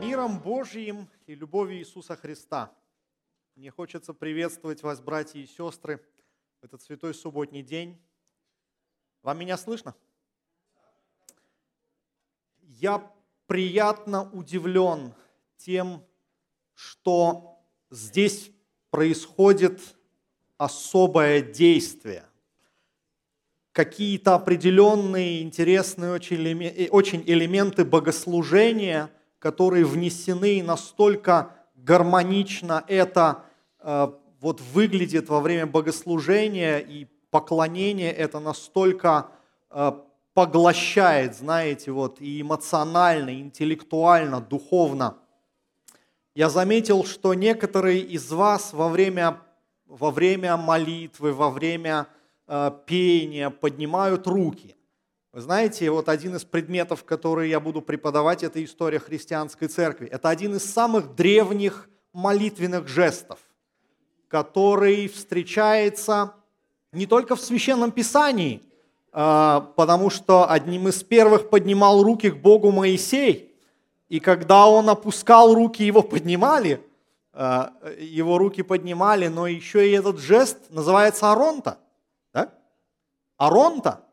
Миром Божьим и любовью Иисуса Христа. Мне хочется приветствовать вас, братья и сестры, в этот святой субботний день. Вам меня слышно? Я приятно удивлен тем, что здесь происходит особое действие. Какие-то определенные интересные очень элементы богослужения – которые внесены и настолько гармонично это э, вот выглядит во время богослужения и поклонения, это настолько э, поглощает, знаете, вот и эмоционально, и интеллектуально, духовно. Я заметил, что некоторые из вас во время, во время молитвы, во время э, пения поднимают руки. Вы знаете, вот один из предметов, которые я буду преподавать, это история христианской церкви. Это один из самых древних молитвенных жестов, который встречается не только в Священном Писании, а, потому что одним из первых поднимал руки к Богу Моисей, и когда он опускал руки, его поднимали, а, его руки поднимали, но еще и этот жест называется аронта. Да? Аронта –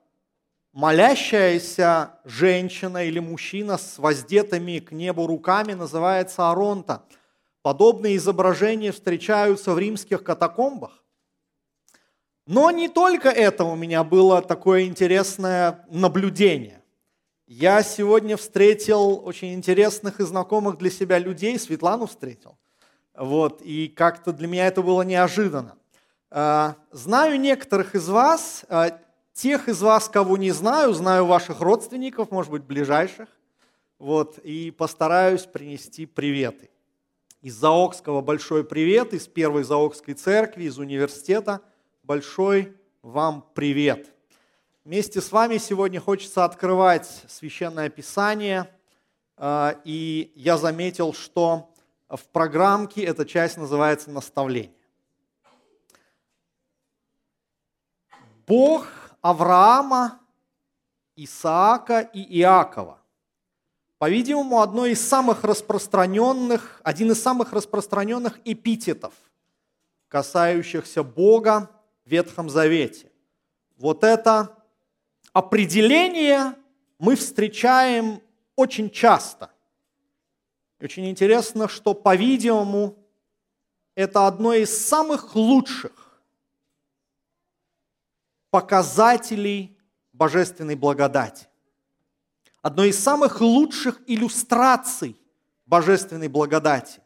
молящаяся женщина или мужчина с воздетыми к небу руками называется аронта. Подобные изображения встречаются в римских катакомбах. Но не только это у меня было такое интересное наблюдение. Я сегодня встретил очень интересных и знакомых для себя людей, Светлану встретил. Вот, и как-то для меня это было неожиданно. А, знаю некоторых из вас, а, Тех из вас, кого не знаю, знаю ваших родственников, может быть, ближайших. Вот, и постараюсь принести приветы. Из Заокского большой привет, из Первой Заокской церкви, из университета большой вам привет. Вместе с вами сегодня хочется открывать Священное Писание, а, и я заметил, что в программке эта часть называется «Наставление». Бог Авраама, Исаака и Иакова. По-видимому, одно из самых распространенных, один из самых распространенных эпитетов, касающихся Бога в Ветхом Завете. Вот это определение мы встречаем очень часто. Очень интересно, что, по-видимому, это одно из самых лучших показателей божественной благодати. Одной из самых лучших иллюстраций божественной благодати.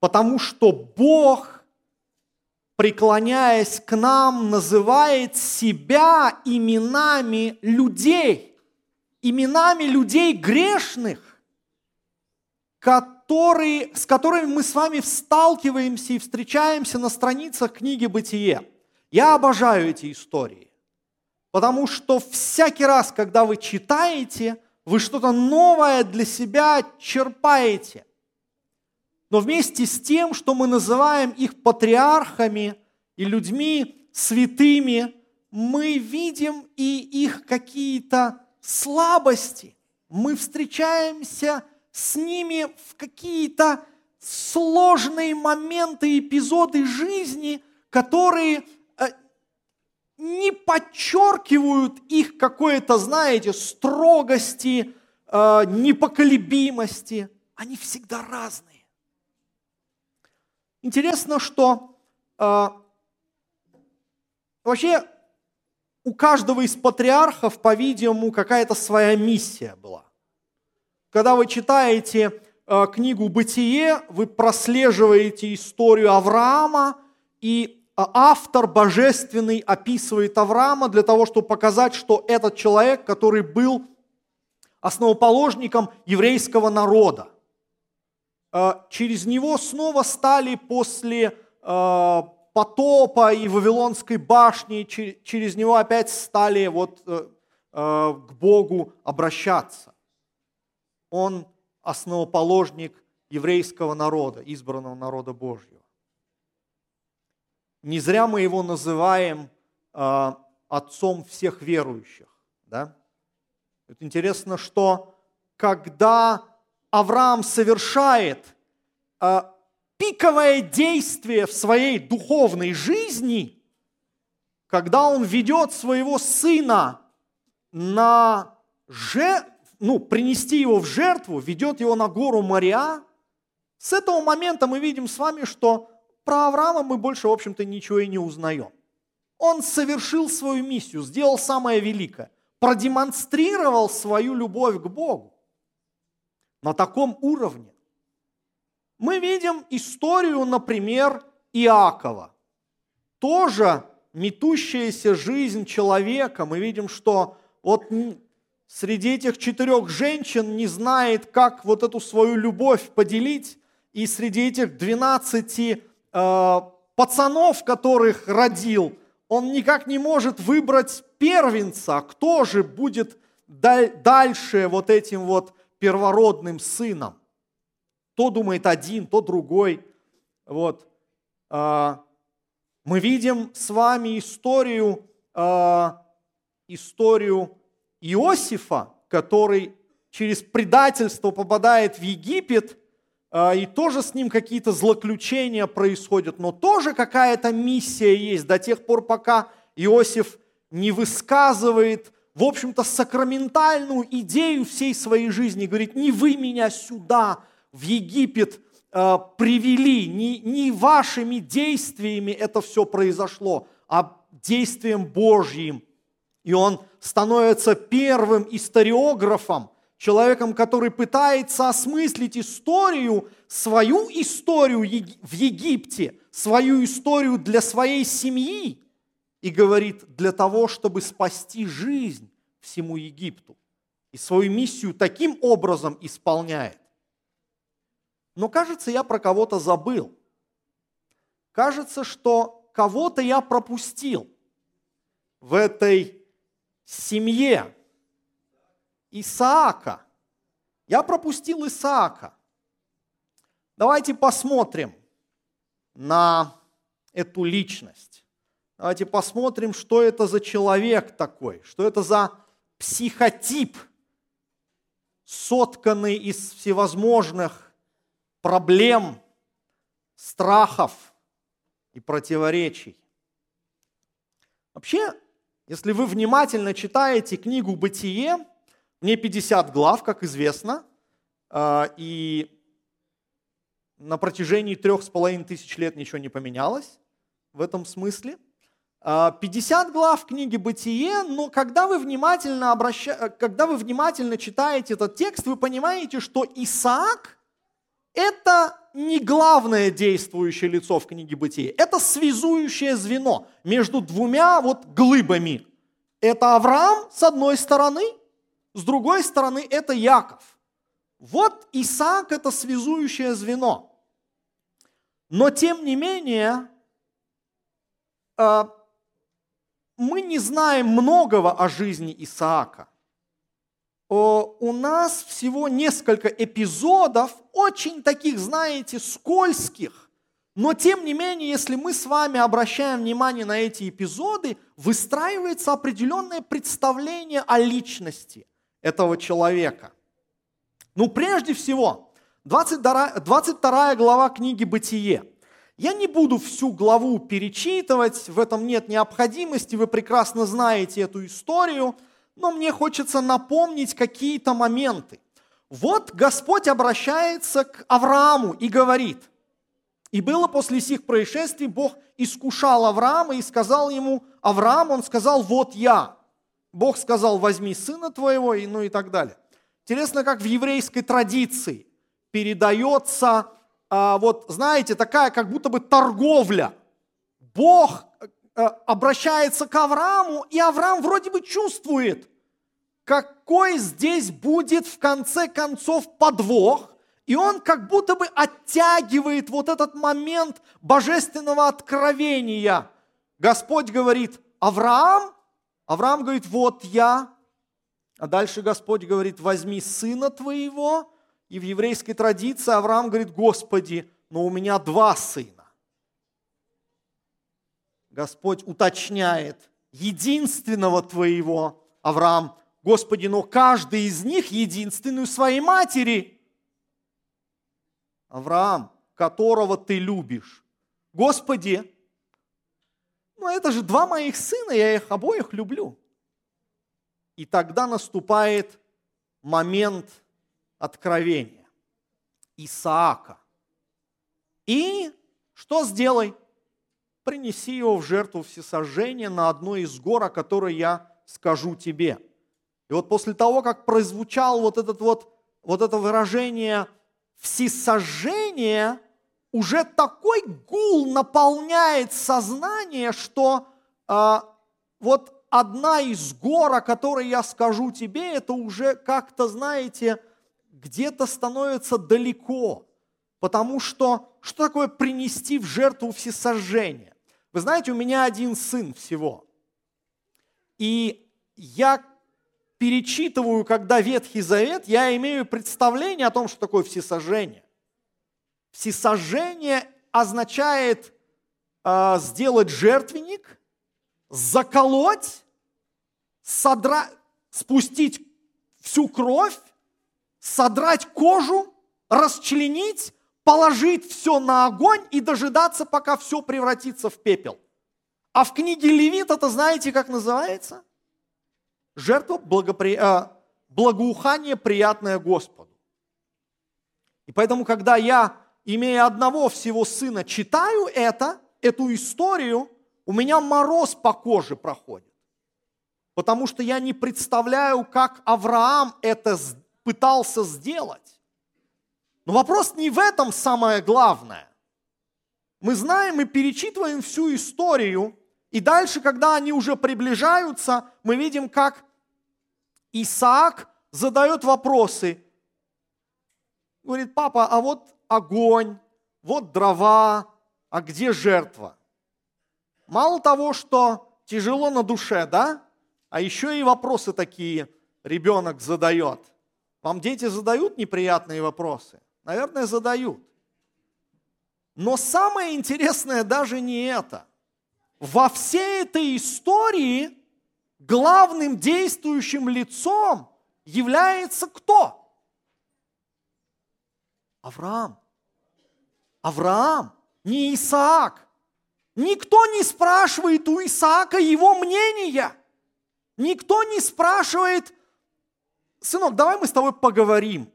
Потому что Бог, преклоняясь к нам, называет себя именами людей, именами людей грешных, которые, с которыми мы с вами сталкиваемся и встречаемся на страницах книги «Бытие». Я обожаю эти истории. Потому что всякий раз, когда вы читаете, вы что-то новое для себя черпаете. Но вместе с тем, что мы называем их патриархами и людьми святыми, мы видим и их какие-то слабости. Мы встречаемся с ними в какие-то сложные моменты, эпизоды жизни, которые не подчеркивают их какое-то, знаете, строгости, э, непоколебимости. Они всегда разные. Интересно, что э, вообще у каждого из патриархов, по-видимому, какая-то своя миссия была. Когда вы читаете э, книгу «Бытие», вы прослеживаете историю Авраама, и автор божественный описывает Авраама для того, чтобы показать, что этот человек, который был основоположником еврейского народа, а, через него снова стали после а, потопа и Вавилонской башни, через него опять стали вот э, к Богу обращаться. Он основоположник еврейского народа, избранного народа Божьего. Не зря мы его называем э, отцом всех верующих. Да? Это интересно, что когда Авраам совершает э, пиковое действие в своей духовной жизни, когда он ведет своего сына на же, ну, принести его в жертву, ведет его на гору Мария, с этого момента мы видим с вами, что про Авраама мы больше, в общем-то, ничего и не узнаем. Он совершил свою миссию, сделал самое великое, продемонстрировал свою любовь к Богу на таком уровне. Мы видим историю, например, Иакова. Тоже метущаяся жизнь человека. Мы видим, что вот среди этих четырех женщин не знает, как вот эту свою любовь поделить. И среди этих 12 э, пацанов, которых родил, он никак не может выбрать первенца, кто же будет дальше вот этим вот первородным сыном. То думает один, то другой. Вот. А, мы видим с вами историю, а, историю Иосифа, который через предательство попадает в Египет, и тоже с ним какие-то злоключения происходят, но тоже какая-то миссия есть до тех пор, пока Иосиф не высказывает, в общем-то, сакраментальную идею всей своей жизни, говорит, не вы меня сюда, в Египет, а, привели, не, не вашими действиями это все произошло, а действием Божьим. И он становится первым историографом, человеком, который пытается осмыслить историю, свою историю в Египте, свою историю для своей семьи, и говорит, для того, чтобы спасти жизнь всему Египту. И свою миссию таким образом исполняет. Но кажется, я про кого-то забыл. Кажется, что кого-то я пропустил в этой семье Исаака. Я пропустил Исаака. Давайте посмотрим на эту личность. Давайте посмотрим, что это за человек такой, что это за психотип, сотканный из всевозможных проблем, страхов и противоречий. Вообще, если вы внимательно читаете книгу «Бытие», мне 50 глав, как известно, а, и на протяжении трех с половиной тысяч лет ничего не поменялось в этом смысле. 50 а, глав книги «Бытие», но когда вы, внимательно обраща... когда вы внимательно читаете этот текст, вы понимаете, что Исаак – это не главное действующее лицо в книге Бытия. Это связующее звено между двумя вот глыбами. Это Авраам с одной стороны, с другой стороны это Яков. Вот Исаак – это связующее звено. Но тем не менее, э, мы не знаем многого о жизни Исаака у нас всего несколько эпизодов, очень таких, знаете, скользких. Но тем не менее, если мы с вами обращаем внимание на эти эпизоды, выстраивается определенное представление о личности этого человека. Ну, прежде всего, 22, 22 глава книги «Бытие». Я не буду всю главу перечитывать, в этом нет необходимости, вы прекрасно знаете эту историю – но мне хочется напомнить какие-то моменты. Вот Господь обращается к Аврааму и говорит, «И было после сих происшествий, Бог искушал Авраама и сказал ему, Авраам, он сказал, вот я». Бог сказал, возьми сына твоего, и, ну и так далее. Интересно, как в еврейской традиции передается, а, вот знаете, такая как будто бы торговля. Бог Э, обращается к Аврааму, и Авраам вроде бы чувствует, какой здесь будет в конце концов подвох, и он как будто бы оттягивает вот этот момент божественного откровения. Господь говорит, Авраам, Авраам говорит, вот я. А дальше Господь говорит, возьми сына твоего. И в еврейской традиции Авраам говорит, Господи, но у меня два сына. Господь уточняет, единственного твоего, Авраам, Господи, но каждый из них единственную своей матери. Авраам, которого ты любишь. Господи, ну это же два моих сына, я их обоих люблю. И тогда наступает момент откровения Исаака. И что сделай? Принеси его в жертву всесожжения на одной из гор, о которой я скажу тебе. И вот после того, как прозвучал вот, этот вот, вот это выражение всесожжение, уже такой гул наполняет сознание, что э, вот одна из гор, о которой я скажу тебе, это уже как-то, знаете, где-то становится далеко. Потому что что такое принести в жертву всесожжение? Вы знаете, у меня один сын всего. И я перечитываю, когда Ветхий Завет, я имею представление о том, что такое всесожжение. Всесожжение означает э, сделать жертвенник, заколоть, содра... спустить всю кровь, содрать кожу, расчленить, положить все на огонь и дожидаться, пока все превратится в пепел. А в книге Левит это знаете, как называется? Жертва благопри... э, благоухание, приятное Господу. И поэтому, когда я, имея одного всего сына, читаю это, эту историю, у меня мороз по коже проходит. Потому что я не представляю, как Авраам это пытался сделать. Но вопрос не в этом самое главное. Мы знаем и перечитываем всю историю, и дальше, когда они уже приближаются, мы видим, как Исаак задает вопросы. Говорит, папа, а вот огонь, вот дрова, а где жертва? Мало того, что тяжело на душе, да? А еще и вопросы такие ребенок задает. Вам дети задают неприятные вопросы? Наверное, задают. Но самое интересное даже не это. Во всей этой истории главным действующим лицом является кто? Авраам. Авраам, не Исаак. Никто не спрашивает у Исаака его мнения. Никто не спрашивает, сынок, давай мы с тобой поговорим.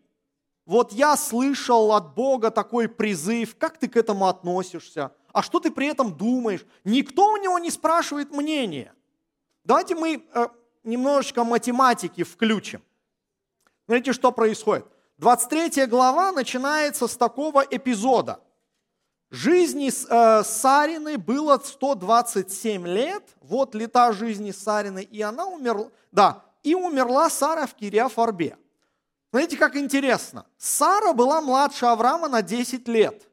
Вот я слышал от Бога такой призыв, как ты к этому относишься? А что ты при этом думаешь? Никто у него не спрашивает мнения. Давайте мы э, немножечко математики включим. Смотрите, что происходит. 23 глава начинается с такого эпизода. Жизни э, Сарины было 127 лет, вот лета жизни Сарины, и она умерла, да, и умерла Сара в Кириафарбе. Смотрите, как интересно. Сара была младше Авраама на 10 лет.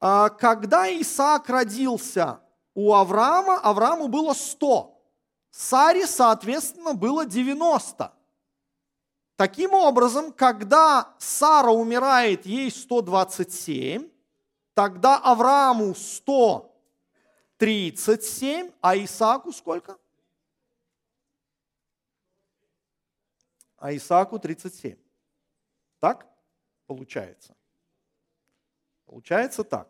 А когда Исаак родился у Авраама, Аврааму было 100. Саре, соответственно, было 90. Таким образом, когда Сара умирает, ей 127, тогда Аврааму 137, а Исааку сколько? А Исааку 37. Так получается? Получается так.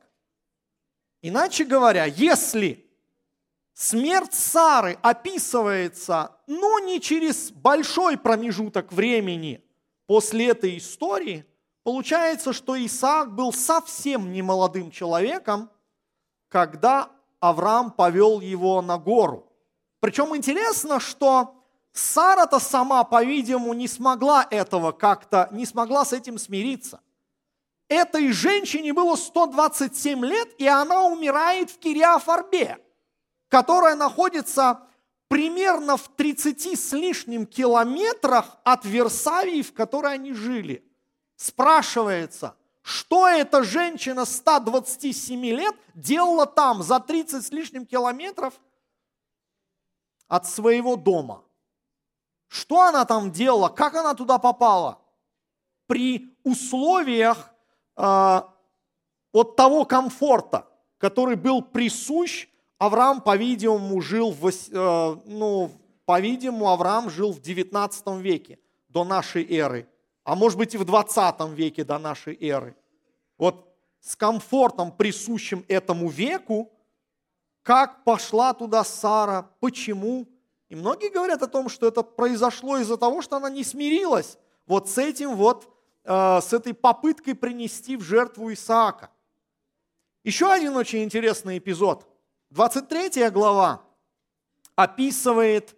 Иначе говоря, если смерть Сары описывается, ну, не через большой промежуток времени после этой истории, получается, что Исаак был совсем не молодым человеком, когда Авраам повел его на гору. Причем интересно, что Сара-то сама, по-видимому, не смогла этого как-то, не смогла с этим смириться. Этой женщине было 127 лет, и она умирает в Кириафарбе, которая находится примерно в 30 с лишним километрах от Версавии, в которой они жили. Спрашивается, что эта женщина 127 лет делала там, за 30 с лишним километров от своего дома – что она там делала? Как она туда попала? При условиях э, от того комфорта, который был присущ, Авраам, по-видимому, жил в, э, ну, по-видимому, Авраам жил в 19 веке до нашей эры, а может быть и в 20 веке до нашей эры. вот с комфортом, присущим этому веку, как пошла туда Сара, почему. И многие говорят о том, что это произошло из-за того, что она не смирилась вот с этим вот, э, с этой попыткой принести в жертву Исаака. Еще один очень интересный эпизод. 23 глава описывает,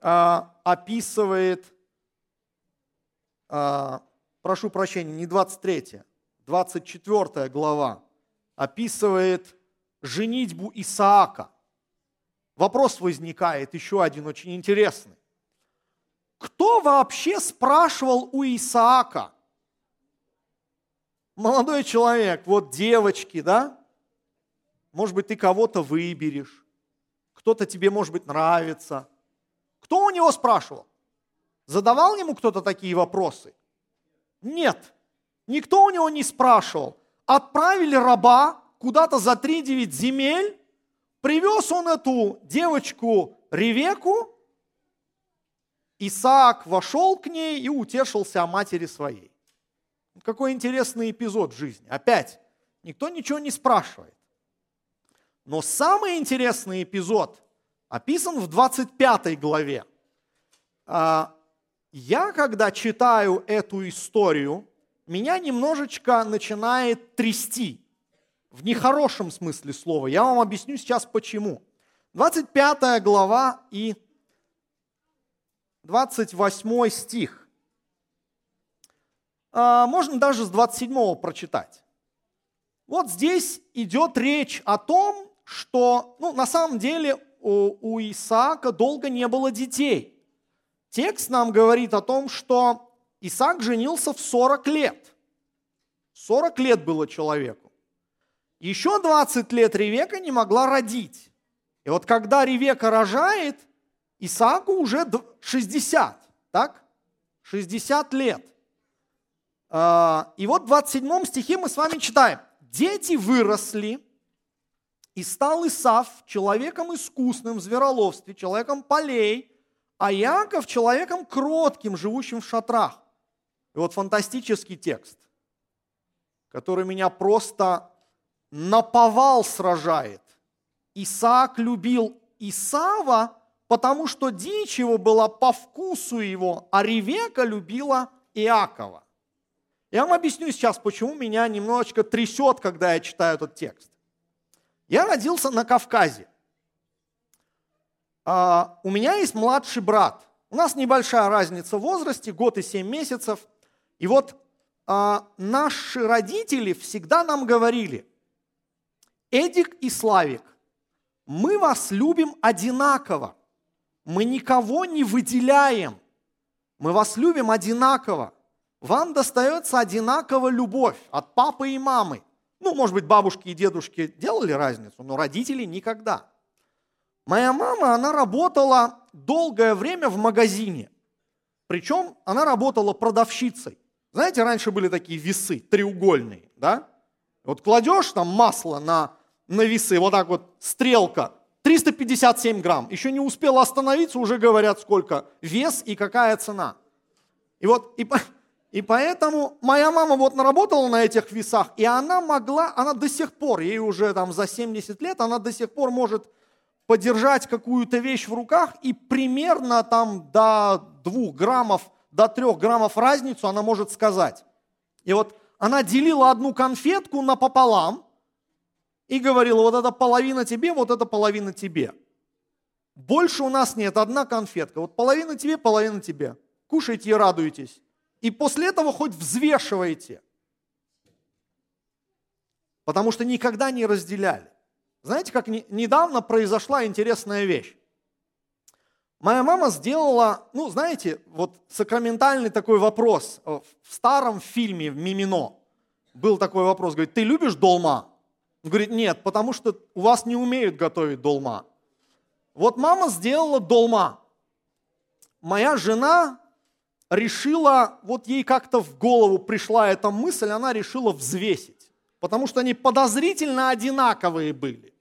э, описывает, прошу прощения, не 23, 24 глава описывает женитьбу Исаака. Вопрос возникает еще один очень интересный. Кто вообще спрашивал у Исаака? Молодой человек, вот девочки, да? Может быть, ты кого-то выберешь, кто-то тебе, может быть, нравится. Кто у него спрашивал? Задавал ему кто-то такие вопросы? Нет, никто у него не спрашивал. Отправили раба куда-то за 3-9 земель, привез он эту девочку Ревеку, Исаак вошел к ней и утешился о матери своей. Какой интересный эпизод в жизни. Опять, никто ничего не спрашивает. Но самый интересный эпизод описан в 25 главе. Я, когда читаю эту историю, меня немножечко начинает трясти. В нехорошем смысле слова. Я вам объясню сейчас почему. 25 глава и 28 стих. А, можно даже с 27 прочитать. Вот здесь идет речь о том, что ну, на самом деле у, у Исаака долго не было детей. Текст нам говорит о том, что Исаак женился в 40 лет. 40 лет было человеку. Еще 20 лет Ревека не могла родить. И вот когда Ревека рожает, Исааку уже 60, так? 60 лет. А, и вот в 27 стихе мы с вами читаем. Дети выросли, и стал Исав человеком искусным в звероловстве, человеком полей, а Яков человеком кротким, живущим в шатрах. И вот фантастический текст, который меня просто наповал сражает. Исаак любил Исава, потому что дичь его была по вкусу его, а Ревека любила Иакова. Я вам объясню сейчас, почему меня немножечко трясет, когда я читаю этот текст. Я родился на Кавказе. А, у меня есть младший брат. У нас небольшая разница в возрасте, год и семь месяцев. И вот а, наши родители всегда нам говорили, Эдик и Славик, мы вас любим одинаково. Мы никого не выделяем. Мы вас любим одинаково. Вам достается одинаково любовь от папы и мамы. Ну, может быть, бабушки и дедушки делали разницу, но родители никогда. Моя мама, она работала долгое время в магазине. Причем она работала продавщицей. Знаете, раньше были такие весы треугольные, да? Вот кладешь там масло на, на весы, вот так вот стрелка, 357 грамм. Еще не успела остановиться, уже говорят, сколько вес и какая цена. И вот, и, и поэтому моя мама вот наработала на этих весах, и она могла, она до сих пор, ей уже там за 70 лет, она до сих пор может подержать какую-то вещь в руках, и примерно там до 2 граммов, до 3 граммов разницу она может сказать. И вот она делила одну конфетку напополам и говорила, вот это половина тебе, вот это половина тебе. Больше у нас нет, одна конфетка. Вот половина тебе, половина тебе. Кушайте и радуйтесь и после этого хоть взвешивайте. Потому что никогда не разделяли. Знаете, как недавно произошла интересная вещь. Моя мама сделала, ну, знаете, вот сакраментальный такой вопрос. В старом фильме в «Мимино» был такой вопрос. Говорит, ты любишь долма? Он говорит, нет, потому что у вас не умеют готовить долма. Вот мама сделала долма. Моя жена решила, вот ей как-то в голову пришла эта мысль, она решила взвесить, потому что они подозрительно одинаковые были.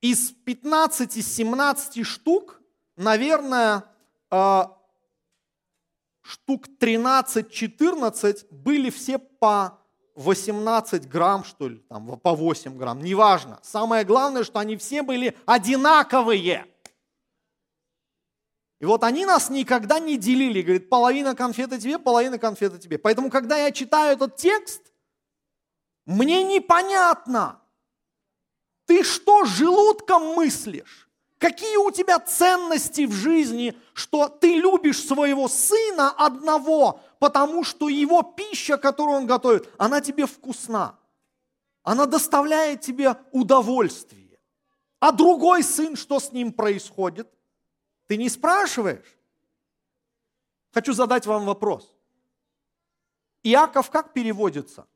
Из 15-17 штук, наверное, а, штук 13-14 были все по 18 грамм, что ли, там, по 8 грамм, неважно. Самое главное, что они все были одинаковые. И вот они нас никогда не делили. Говорит, половина конфеты тебе, половина конфеты тебе. Поэтому, когда я читаю этот текст, мне непонятно, ты что, желудком мыслишь? Какие у тебя ценности в жизни, что ты любишь своего сына одного, потому что его пища, которую он готовит, она тебе вкусна. Она доставляет тебе удовольствие. А другой сын, что с ним происходит? Ты не спрашиваешь. Хочу задать вам вопрос. Иаков как переводится?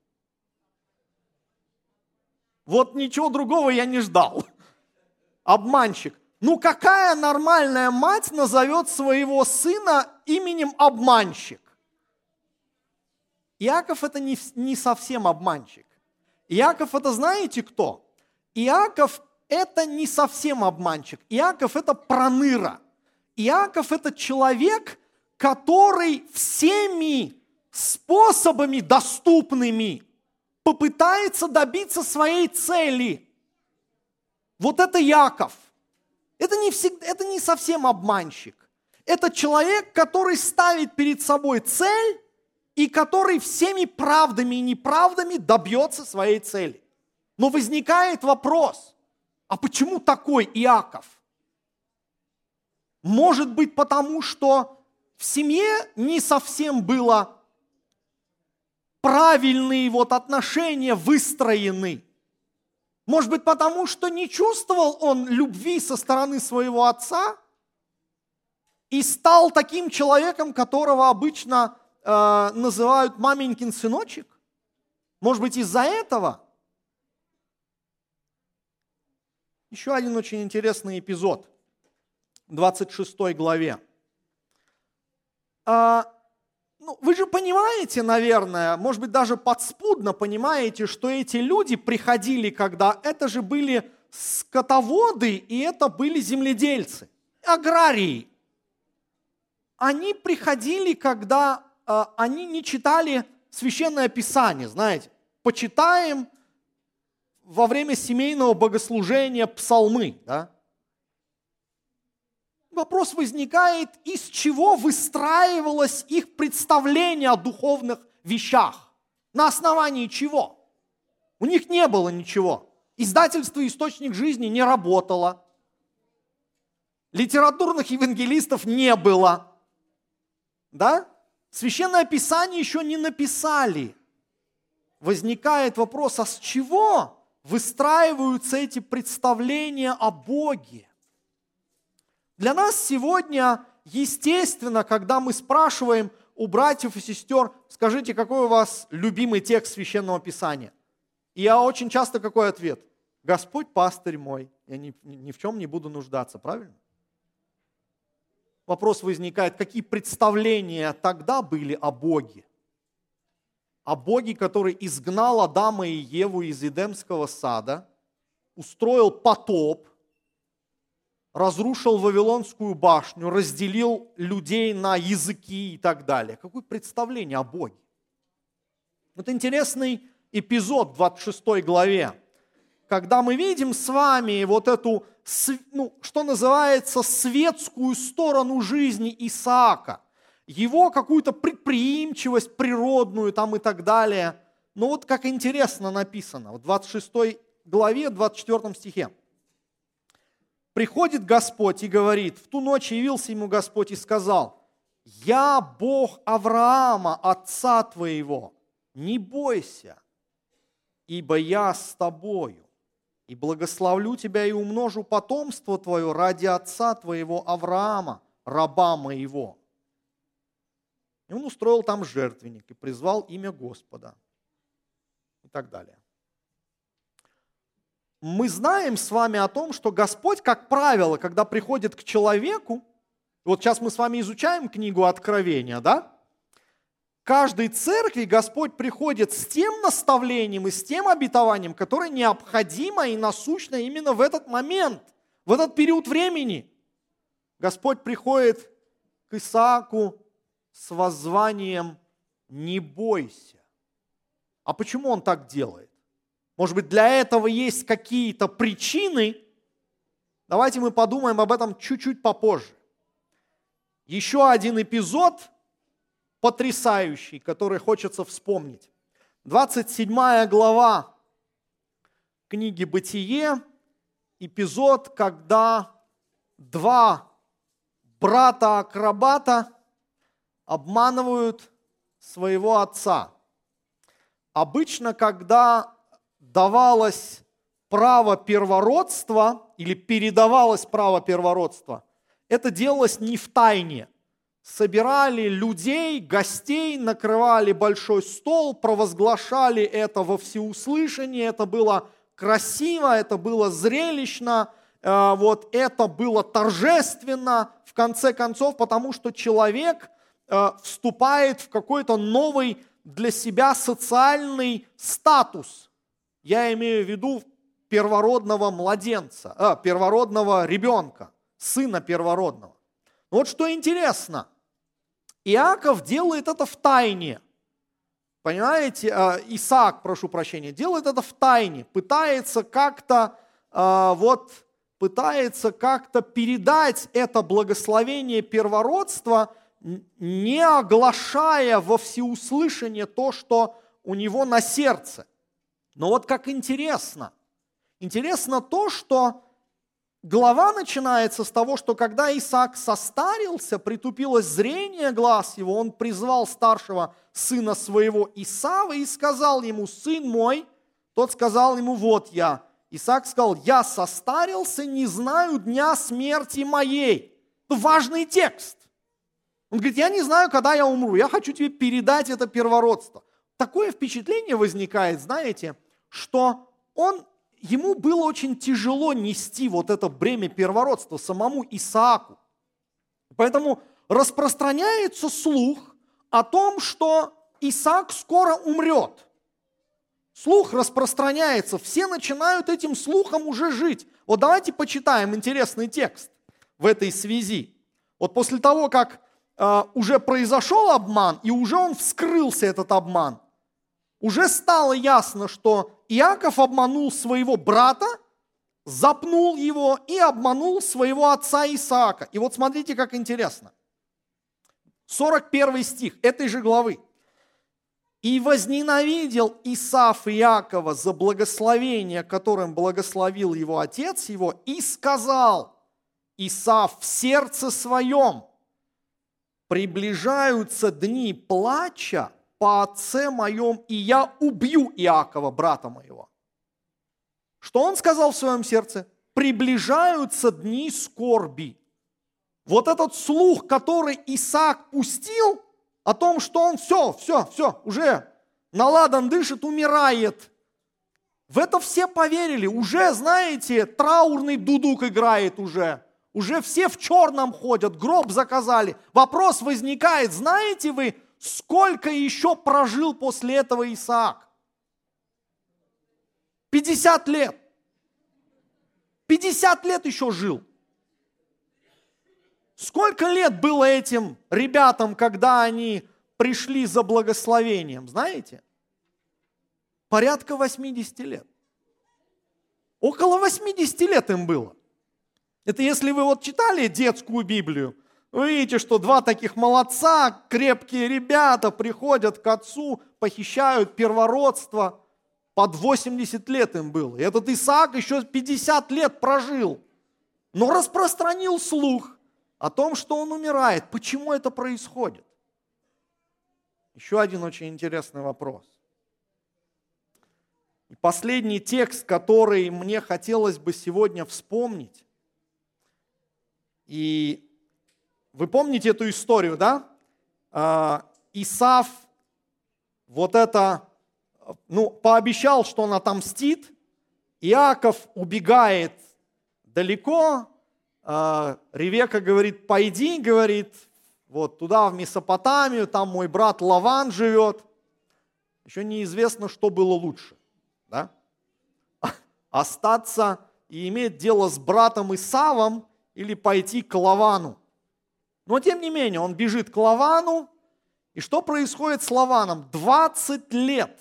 Вот ничего другого я не ждал. Обманщик. Ну какая нормальная мать назовет своего сына именем обманщик? Иаков это не, не совсем обманщик. Иаков это знаете кто? Иаков это не совсем обманщик. Иаков это проныра. Иаков это человек, который всеми способами доступными попытается добиться своей цели. Вот это Яков. Это не, всегда, это не совсем обманщик. Это человек, который ставит перед собой цель и который всеми правдами и неправдами добьется своей цели. Но возникает вопрос, а почему такой Иаков? Может быть потому, что в семье не совсем было правильные вот отношения выстроены. Может быть, потому что не чувствовал он любви со стороны своего отца и стал таким человеком, которого обычно э, называют маменькин сыночек? Может быть, из-за этого? Еще один очень интересный эпизод, 26 главе. А, ну, вы же понимаете, наверное, может быть, даже подспудно понимаете, что эти люди приходили, когда это же были скотоводы, и это были земледельцы, аграрии. Они приходили, когда э, они не читали священное писание, знаете. Почитаем во время семейного богослужения псалмы, да? Вопрос возникает, из чего выстраивалось их представление о духовных вещах? На основании чего? У них не было ничего. Издательство «Источник жизни» не работало. Литературных евангелистов не было. Да? Священное Писание еще не написали. Возникает вопрос, а с чего выстраиваются эти представления о Боге? Для нас сегодня естественно, когда мы спрашиваем у братьев и сестер, скажите, какой у вас любимый текст Священного Писания? И я очень часто какой ответ? Господь пастырь мой, я ни, ни в чем не буду нуждаться, правильно? Вопрос возникает, какие представления тогда были о Боге? О Боге, который изгнал Адама и Еву из Эдемского сада, устроил потоп – разрушил Вавилонскую башню, разделил людей на языки и так далее. Какое представление о Боге? Вот интересный эпизод в 26 главе, когда мы видим с вами вот эту, ну, что называется, светскую сторону жизни Исаака, его какую-то предприимчивость природную там и так далее. Но вот как интересно написано в 26 главе, 24 стихе приходит Господь и говорит, в ту ночь явился ему Господь и сказал, «Я Бог Авраама, отца твоего, не бойся, ибо я с тобою, и благословлю тебя и умножу потомство твое ради отца твоего Авраама, раба моего». И он устроил там жертвенник и призвал имя Господа и так далее мы знаем с вами о том, что Господь, как правило, когда приходит к человеку, вот сейчас мы с вами изучаем книгу Откровения, да? Каждой церкви Господь приходит с тем наставлением и с тем обетованием, которое необходимо и насущно именно в этот момент, в этот период времени. Господь приходит к Исааку с воззванием «Не бойся». А почему он так делает? Может быть, для этого есть какие-то причины? Давайте мы подумаем об этом чуть-чуть попозже. Еще один эпизод потрясающий, который хочется вспомнить. 27 глава книги «Бытие», эпизод, когда два брата-акробата обманывают своего отца. Обычно, когда давалось право первородства или передавалось право первородства, это делалось не в тайне. Собирали людей, гостей, накрывали большой стол, провозглашали это во всеуслышание, это было красиво, это было зрелищно, э, вот это было торжественно, в конце концов, потому что человек э, вступает в какой-то новый для себя социальный статус. Я имею в виду первородного младенца, э, первородного ребенка, сына первородного. Вот что интересно, Иаков делает это в тайне. Понимаете, э, Исаак, прошу прощения, делает это в тайне, пытается как-то э, вот пытается как-то передать это благословение первородства, не оглашая во всеуслышание то, что у него на сердце. Но вот как интересно. Интересно то, что глава начинается с того, что когда Исаак состарился, притупилось зрение глаз его, он призвал старшего сына своего Исава и сказал ему, сын мой, тот сказал ему, вот я. Исаак сказал, я состарился, не знаю дня смерти моей. Важный текст. Он говорит, я не знаю, когда я умру, я хочу тебе передать это первородство. Такое впечатление возникает, знаете, что он ему было очень тяжело нести вот это бремя первородства самому Исааку. Поэтому распространяется слух о том, что Исаак скоро умрет. Слух распространяется, все начинают этим слухом уже жить. Вот давайте почитаем интересный текст в этой связи. Вот после того, как э, уже произошел обман, и уже он вскрылся, этот обман, уже стало ясно, что Иаков обманул своего брата, запнул его и обманул своего отца Исаака. И вот смотрите, как интересно. 41 стих этой же главы. «И возненавидел Исаф Иакова за благословение, которым благословил его отец его, и сказал, Исаф в сердце своем, приближаются дни плача по отце моем, и я убью Иакова, брата моего. Что он сказал в своем сердце? Приближаются дни скорби. Вот этот слух, который Исаак пустил, о том, что он все, все, все, уже наладан дышит, умирает. В это все поверили. Уже, знаете, траурный дудук играет уже. Уже все в черном ходят, гроб заказали. Вопрос возникает, знаете вы, Сколько еще прожил после этого Исаак? 50 лет. 50 лет еще жил. Сколько лет было этим ребятам, когда они пришли за благословением, знаете? Порядка 80 лет. Около 80 лет им было. Это если вы вот читали детскую Библию, видите, что два таких молодца, крепкие ребята приходят к отцу, похищают первородство. Под 80 лет им было. И этот Исаак еще 50 лет прожил. Но распространил слух о том, что он умирает. Почему это происходит? Еще один очень интересный вопрос. И последний текст, который мне хотелось бы сегодня вспомнить. И вы помните эту историю, да? А, Исав вот это, ну, пообещал, что он отомстит. Иаков убегает далеко. А, Ревека говорит, пойди, говорит, вот туда, в Месопотамию, там мой брат Лаван живет. Еще неизвестно, что было лучше. Да? Остаться и иметь дело с братом Исавом или пойти к Лавану. Но тем не менее, он бежит к Лавану, и что происходит с Лаваном? 20 лет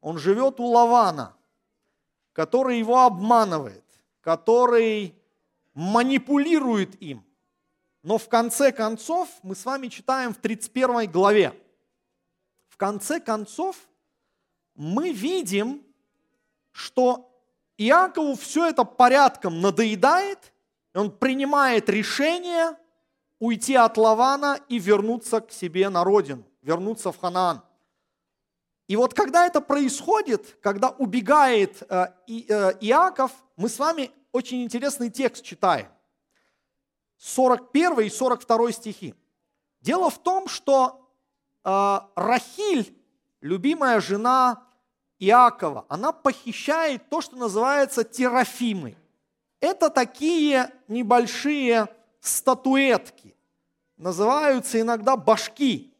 он живет у Лавана, который его обманывает, который манипулирует им. Но в конце концов, мы с вами читаем в 31 главе, в конце концов, мы видим, что Иакову все это порядком надоедает, он принимает решение уйти от Лавана и вернуться к себе на родину, вернуться в Ханаан. И вот когда это происходит, когда убегает э, э, Иаков, мы с вами очень интересный текст читаем. 41 и 42 стихи. Дело в том, что э, Рахиль, любимая жена Иакова, она похищает то, что называется терафимы. Это такие небольшие статуэтки. Называются иногда башки,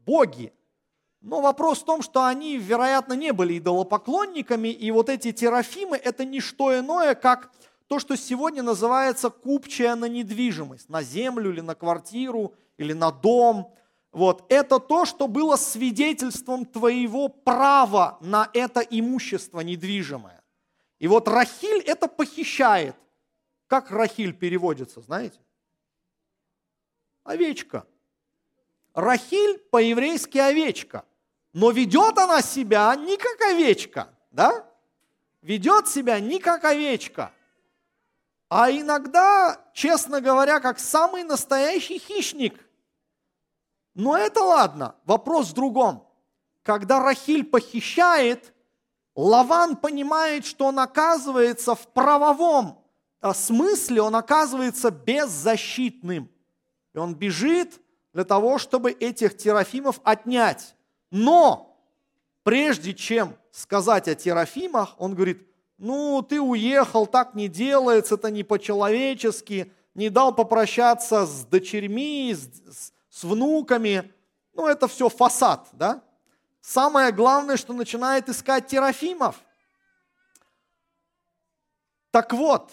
боги. Но вопрос в том, что они, вероятно, не были идолопоклонниками, и вот эти терафимы – это не что иное, как то, что сегодня называется купчая на недвижимость, на землю или на квартиру, или на дом. Вот. Это то, что было свидетельством твоего права на это имущество недвижимое. И вот Рахиль это похищает. Как Рахиль переводится, знаете? Овечка. Рахиль по-еврейски овечка. Но ведет она себя не как овечка, да? Ведет себя не как овечка, а иногда, честно говоря, как самый настоящий хищник. Но это ладно, вопрос в другом. Когда Рахиль похищает, Лаван понимает, что он оказывается в правовом смысле, он оказывается беззащитным. И он бежит для того, чтобы этих терафимов отнять. Но прежде чем сказать о терафимах, он говорит, ну, ты уехал, так не делается, это не по-человечески, не дал попрощаться с дочерьми, с, с внуками. Ну, это все фасад, да? Самое главное, что начинает искать терафимов. Так вот,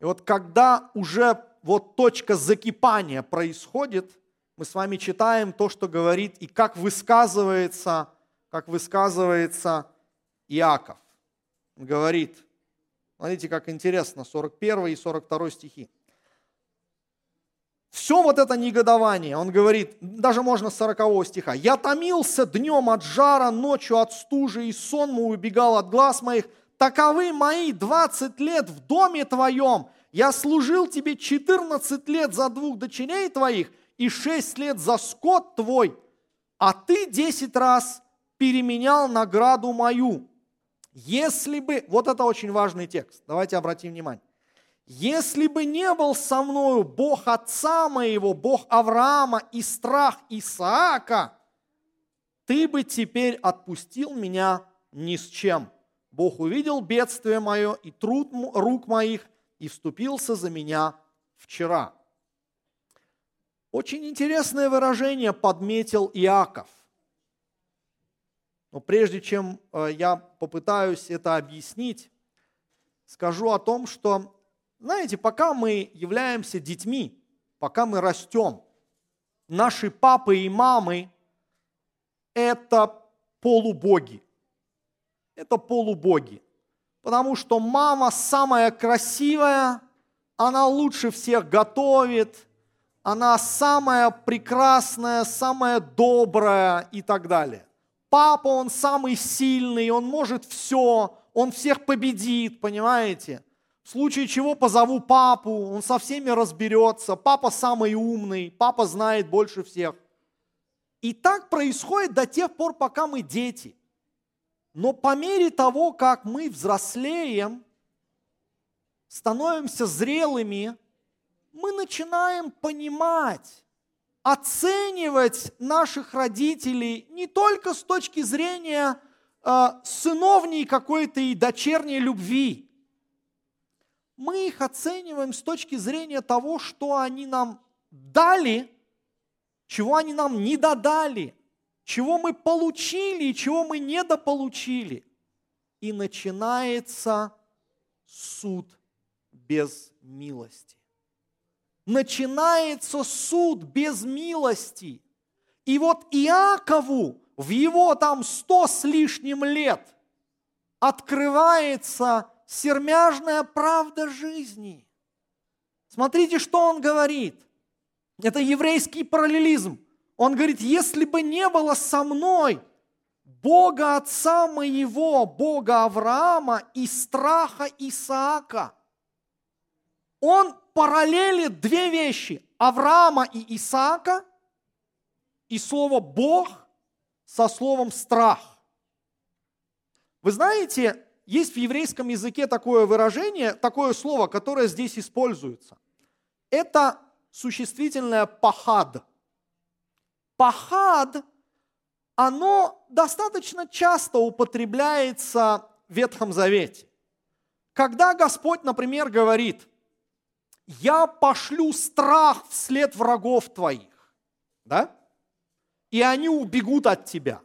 и вот когда уже вот точка закипания происходит, мы с вами читаем то, что говорит и как высказывается, как высказывается Иаков. Он говорит, смотрите, как интересно, 41 и 42 стихи. Все вот это негодование, он говорит, даже можно с 40 стиха. «Я томился днем от жара, ночью от стужи, и сон мой убегал от глаз моих. Таковы мои 20 лет в доме твоем. Я служил тебе 14 лет за двух дочерей твоих, и шесть лет за скот твой, а ты десять раз переменял награду мою. Если бы, вот это очень важный текст, давайте обратим внимание. Если бы не был со мною Бог отца моего, Бог Авраама и страх Исаака, ты бы теперь отпустил меня ни с чем. Бог увидел бедствие мое и труд рук моих и вступился за меня вчера. Очень интересное выражение подметил Иаков. Но прежде чем э, я попытаюсь это объяснить, скажу о том, что, знаете, пока мы являемся детьми, пока мы растем, наши папы и мамы – это полубоги. Это полубоги. Потому что мама самая красивая, она лучше всех готовит – она самая прекрасная, самая добрая и так далее. Папа, он самый сильный, он может все, он всех победит, понимаете? В случае чего позову папу, он со всеми разберется, папа самый умный, папа знает больше всех. И так происходит до тех пор, пока мы дети. Но по мере того, как мы взрослеем, становимся зрелыми, мы начинаем понимать, оценивать наших родителей не только с точки зрения э, сыновней какой-то и дочерней любви. Мы их оцениваем с точки зрения того, что они нам дали, чего они нам не додали, чего мы получили и чего мы недополучили. И начинается суд без милости начинается суд без милости. И вот Иакову в его там сто с лишним лет открывается сермяжная правда жизни. Смотрите, что он говорит. Это еврейский параллелизм. Он говорит, если бы не было со мной Бога Отца моего, Бога Авраама и страха Исаака. Он параллелит две вещи. Авраама и Исаака и слово «Бог» со словом «страх». Вы знаете, есть в еврейском языке такое выражение, такое слово, которое здесь используется. Это существительное «пахад». «Пахад» оно достаточно часто употребляется в Ветхом Завете. Когда Господь, например, говорит, я пошлю страх вслед врагов твоих, да? И они убегут от тебя.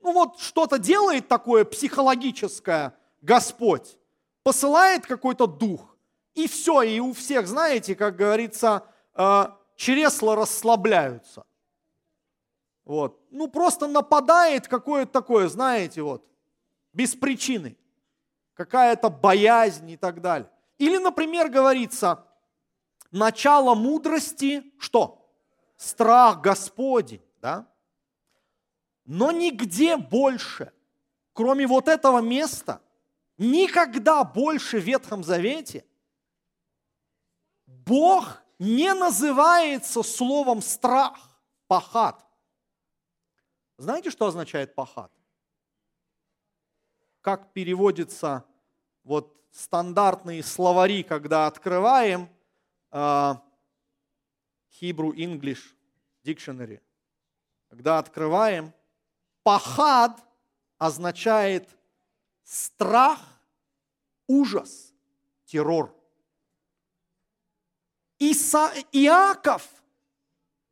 Ну вот что-то делает такое психологическое Господь, посылает какой-то дух, и все, и у всех, знаете, как говорится, э, чресла расслабляются. Вот. Ну, просто нападает какое-то такое, знаете, вот, без причины. Какая-то боязнь и так далее. Или, например, говорится, начало мудрости, что? Страх Господень, да? Но нигде больше, кроме вот этого места, никогда больше в Ветхом Завете Бог не называется словом страх, пахат. Знаете, что означает пахат? Как переводится вот стандартные словари, когда открываем uh, Hebrew English Dictionary, когда открываем, пахат означает страх, ужас, террор. Иса, Иаков –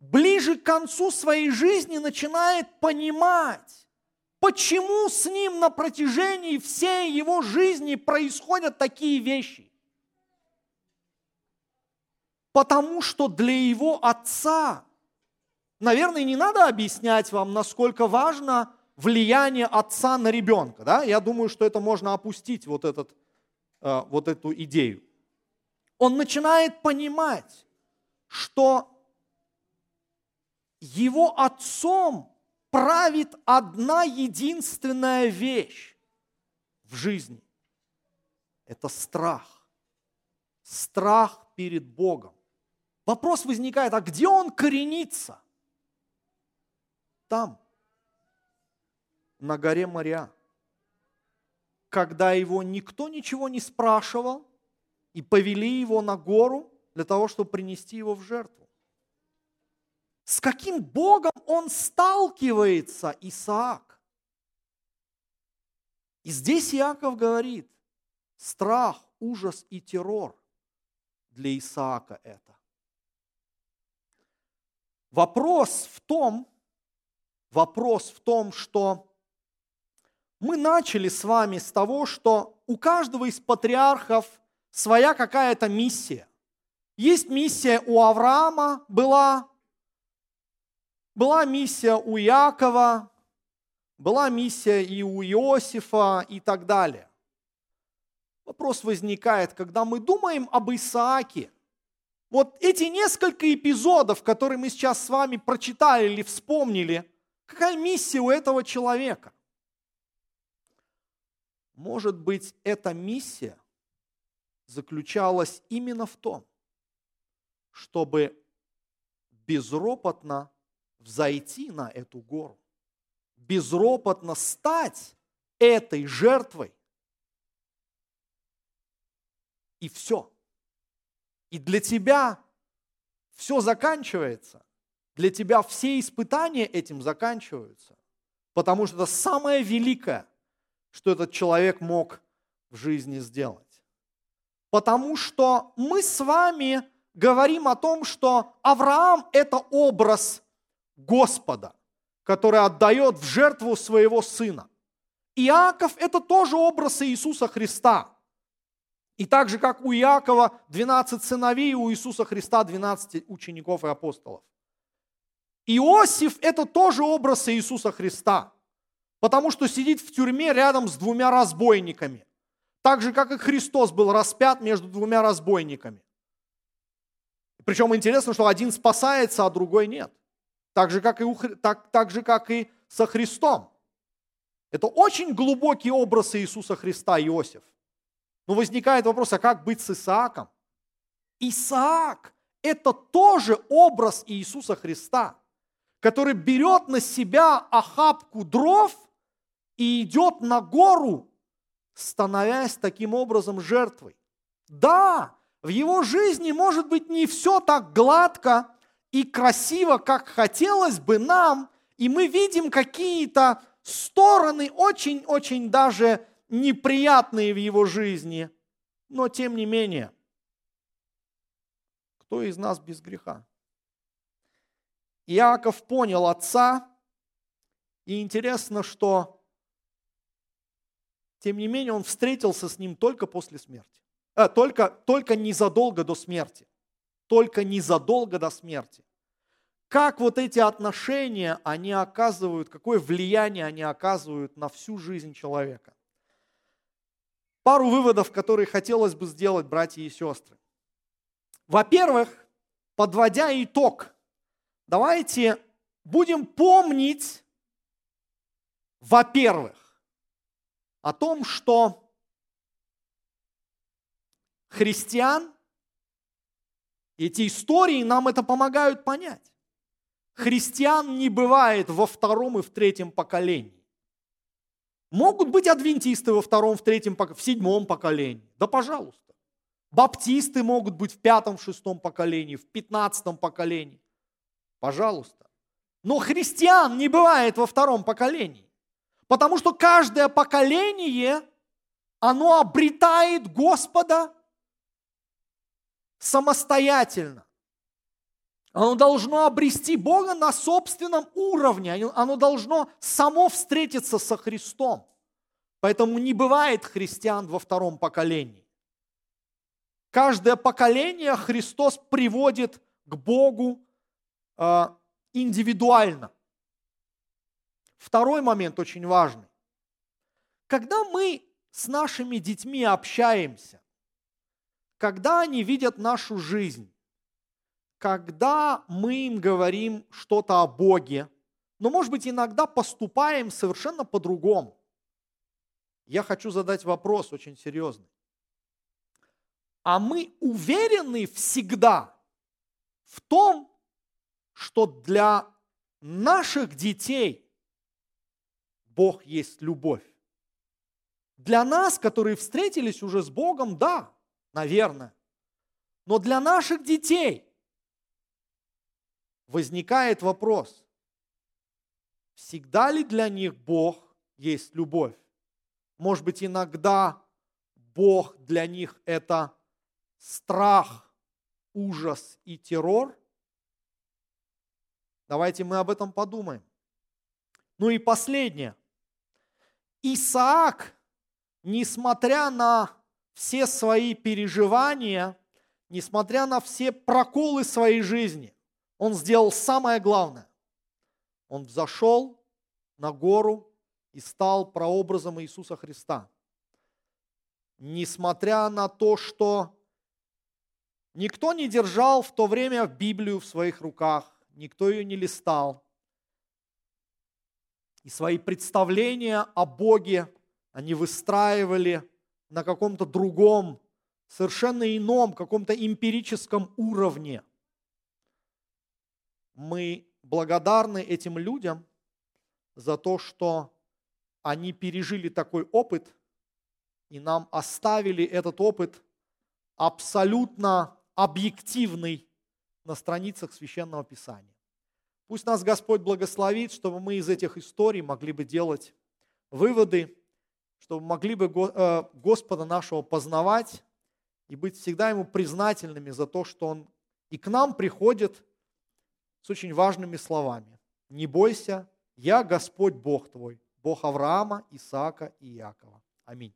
ближе к концу своей жизни начинает понимать, почему с ним на протяжении всей его жизни происходят такие вещи. Потому что для его отца, наверное, не надо объяснять вам, насколько важно влияние отца на ребенка. Да? Я думаю, что это можно опустить, вот, этот, э, вот эту идею. Он начинает понимать, что его отцом правит одна единственная вещь в жизни. Это страх. Страх перед Богом. Вопрос возникает, а где он коренится? Там, на горе Моря. Когда его никто ничего не спрашивал, и повели его на гору для того, чтобы принести его в жертву с каким Богом он сталкивается, Исаак. И здесь Иаков говорит, страх, ужас и террор для Исаака это. Вопрос в том, вопрос в том, что мы начали с вами с того, что у каждого из патриархов своя какая-то миссия. Есть миссия у Авраама была, была миссия у Якова, была миссия и у Иосифа и так далее. Вопрос возникает, когда мы думаем об Исааке, вот эти несколько эпизодов, которые мы сейчас с вами прочитали или вспомнили, какая миссия у этого человека? Может быть, эта миссия заключалась именно в том, чтобы безропотно взойти на эту гору, безропотно стать этой жертвой. И все. И для тебя все заканчивается. Для тебя все испытания этим заканчиваются. Потому что это самое великое, что этот человек мог в жизни сделать. Потому что мы с вами говорим о том, что Авраам – это образ Господа, который отдает в жертву своего сына. Иаков – это тоже образ Иисуса Христа. И так же, как у Иакова 12 сыновей, у Иисуса Христа 12 учеников и апостолов. Иосиф – это тоже образ Иисуса Христа, потому что сидит в тюрьме рядом с двумя разбойниками, так же, как и Христос был распят между двумя разбойниками. Причем интересно, что один спасается, а другой нет. Так же, как и, так, так же, как и со Христом. Это очень глубокий образ Иисуса Христа, Иосиф. Но возникает вопрос, а как быть с Исааком? Исаак – это тоже образ Иисуса Христа, который берет на себя охапку дров и идет на гору, становясь таким образом жертвой. Да, в его жизни может быть не все так гладко и красиво, как хотелось бы нам, и мы видим какие-то стороны очень-очень даже неприятные в его жизни, но тем не менее, кто из нас без греха? Иаков понял отца, и интересно, что тем не менее он встретился с ним только после смерти. А, только, только незадолго до смерти. Только незадолго до смерти. Как вот эти отношения, они оказывают, какое влияние они оказывают на всю жизнь человека. Пару выводов, которые хотелось бы сделать, братья и сестры. Во-первых, подводя итог, давайте будем помнить, во-первых, о том, что христиан, эти истории нам это помогают понять. Христиан не бывает во втором и в третьем поколении. Могут быть адвентисты во втором, в третьем, в седьмом поколении. Да пожалуйста. Баптисты могут быть в пятом, в шестом поколении, в пятнадцатом поколении. Пожалуйста. Но христиан не бывает во втором поколении. Потому что каждое поколение, оно обретает Господа самостоятельно. Оно должно обрести Бога на собственном уровне. Оно должно само встретиться со Христом. Поэтому не бывает христиан во втором поколении. Каждое поколение Христос приводит к Богу э, индивидуально. Второй момент очень важный. Когда мы с нашими детьми общаемся, когда они видят нашу жизнь, когда мы им говорим что-то о Боге, но, может быть, иногда поступаем совершенно по-другому. Я хочу задать вопрос очень серьезный. А мы уверены всегда в том, что для наших детей Бог есть любовь. Для нас, которые встретились уже с Богом, да, наверное. Но для наших детей возникает вопрос, всегда ли для них Бог есть любовь? Может быть, иногда Бог для них это страх, ужас и террор? Давайте мы об этом подумаем. Ну и последнее. Исаак, несмотря на все свои переживания, несмотря на все проколы своей жизни, он сделал самое главное. Он взошел на гору и стал прообразом Иисуса Христа. Несмотря на то, что никто не держал в то время Библию в своих руках, никто ее не листал, и свои представления о Боге они выстраивали на каком-то другом, совершенно ином, каком-то эмпирическом уровне – мы благодарны этим людям за то, что они пережили такой опыт и нам оставили этот опыт абсолютно объективный на страницах Священного Писания. Пусть нас Господь благословит, чтобы мы из этих историй могли бы делать выводы, чтобы могли бы э, Господа нашего познавать и быть всегда Ему признательными за то, что Он и к нам приходит с очень важными словами. «Не бойся, я Господь Бог твой, Бог Авраама, Исаака и Иакова». Аминь.